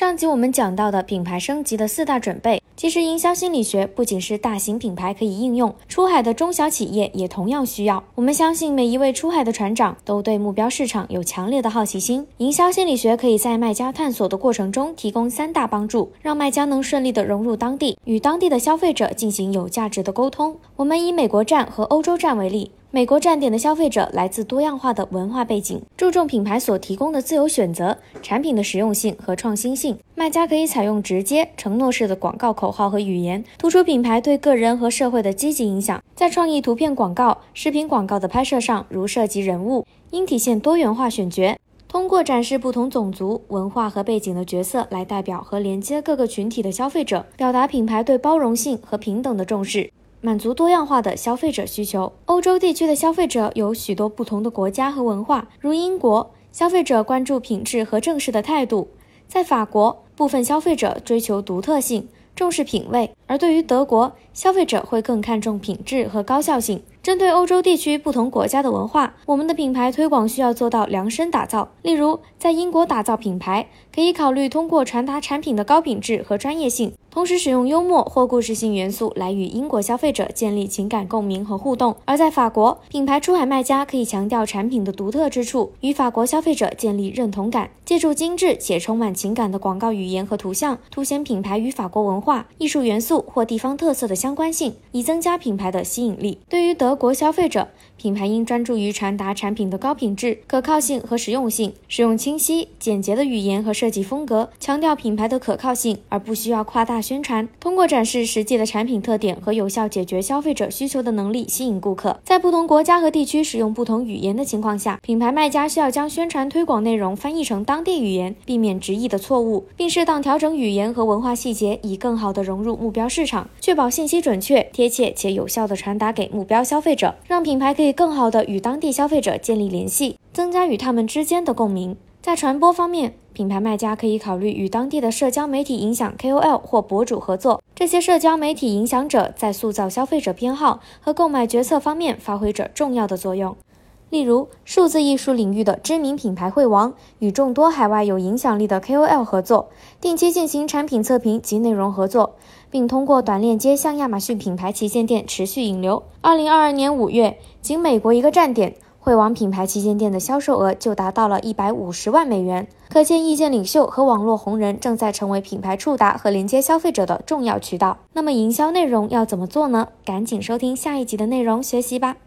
上集我们讲到的品牌升级的四大准备，其实营销心理学不仅是大型品牌可以应用，出海的中小企业也同样需要。我们相信每一位出海的船长都对目标市场有强烈的好奇心，营销心理学可以在卖家探索的过程中提供三大帮助，让卖家能顺利的融入当地，与当地的消费者进行有价值的沟通。我们以美国站和欧洲站为例。美国站点的消费者来自多样化的文化背景，注重品牌所提供的自由选择、产品的实用性和创新性。卖家可以采用直接、承诺式的广告口号和语言，突出品牌对个人和社会的积极影响。在创意图片广告、视频广告的拍摄上，如涉及人物，应体现多元化选角，通过展示不同种族、文化和背景的角色来代表和连接各个群体的消费者，表达品牌对包容性和平等的重视。满足多样化的消费者需求。欧洲地区的消费者有许多不同的国家和文化，如英国，消费者关注品质和正式的态度；在法国，部分消费者追求独特性，重视品味；而对于德国，消费者会更看重品质和高效性。针对欧洲地区不同国家的文化，我们的品牌推广需要做到量身打造。例如，在英国打造品牌，可以考虑通过传达产品的高品质和专业性。同时使用幽默或故事性元素来与英国消费者建立情感共鸣和互动，而在法国，品牌出海卖家可以强调产品的独特之处，与法国消费者建立认同感，借助精致且充满情感的广告语言和图像，凸显品牌与法国文化、艺术元素或地方特色的相关性，以增加品牌的吸引力。对于德国消费者，品牌应专注于传达产品的高品质、可靠性和实用性，使用清晰简洁的语言和设计风格，强调品牌的可靠性，而不需要夸大宣传。通过展示实际的产品特点和有效解决消费者需求的能力，吸引顾客。在不同国家和地区使用不同语言的情况下，品牌卖家需要将宣传推广内容翻译成当地语言，避免直译的错误，并适当调整语言和文化细节，以更好地融入目标市场，确保信息准确、贴切且有效地传达给目标消费者，让品牌可以。更好地与当地消费者建立联系，增加与他们之间的共鸣。在传播方面，品牌卖家可以考虑与当地的社交媒体影响 KOL 或博主合作。这些社交媒体影响者在塑造消费者偏好和购买决策方面发挥着重要的作用。例如，数字艺术领域的知名品牌惠王与众多海外有影响力的 KOL 合作，定期进行产品测评及内容合作，并通过短链接向亚马逊品牌旗舰店持续引流。二零二二年五月，仅美国一个站点，惠王品牌旗舰店的销售额就达到了一百五十万美元。可见，意见领袖和网络红人正在成为品牌触达和连接消费者的重要渠道。那么，营销内容要怎么做呢？赶紧收听下一集的内容学习吧。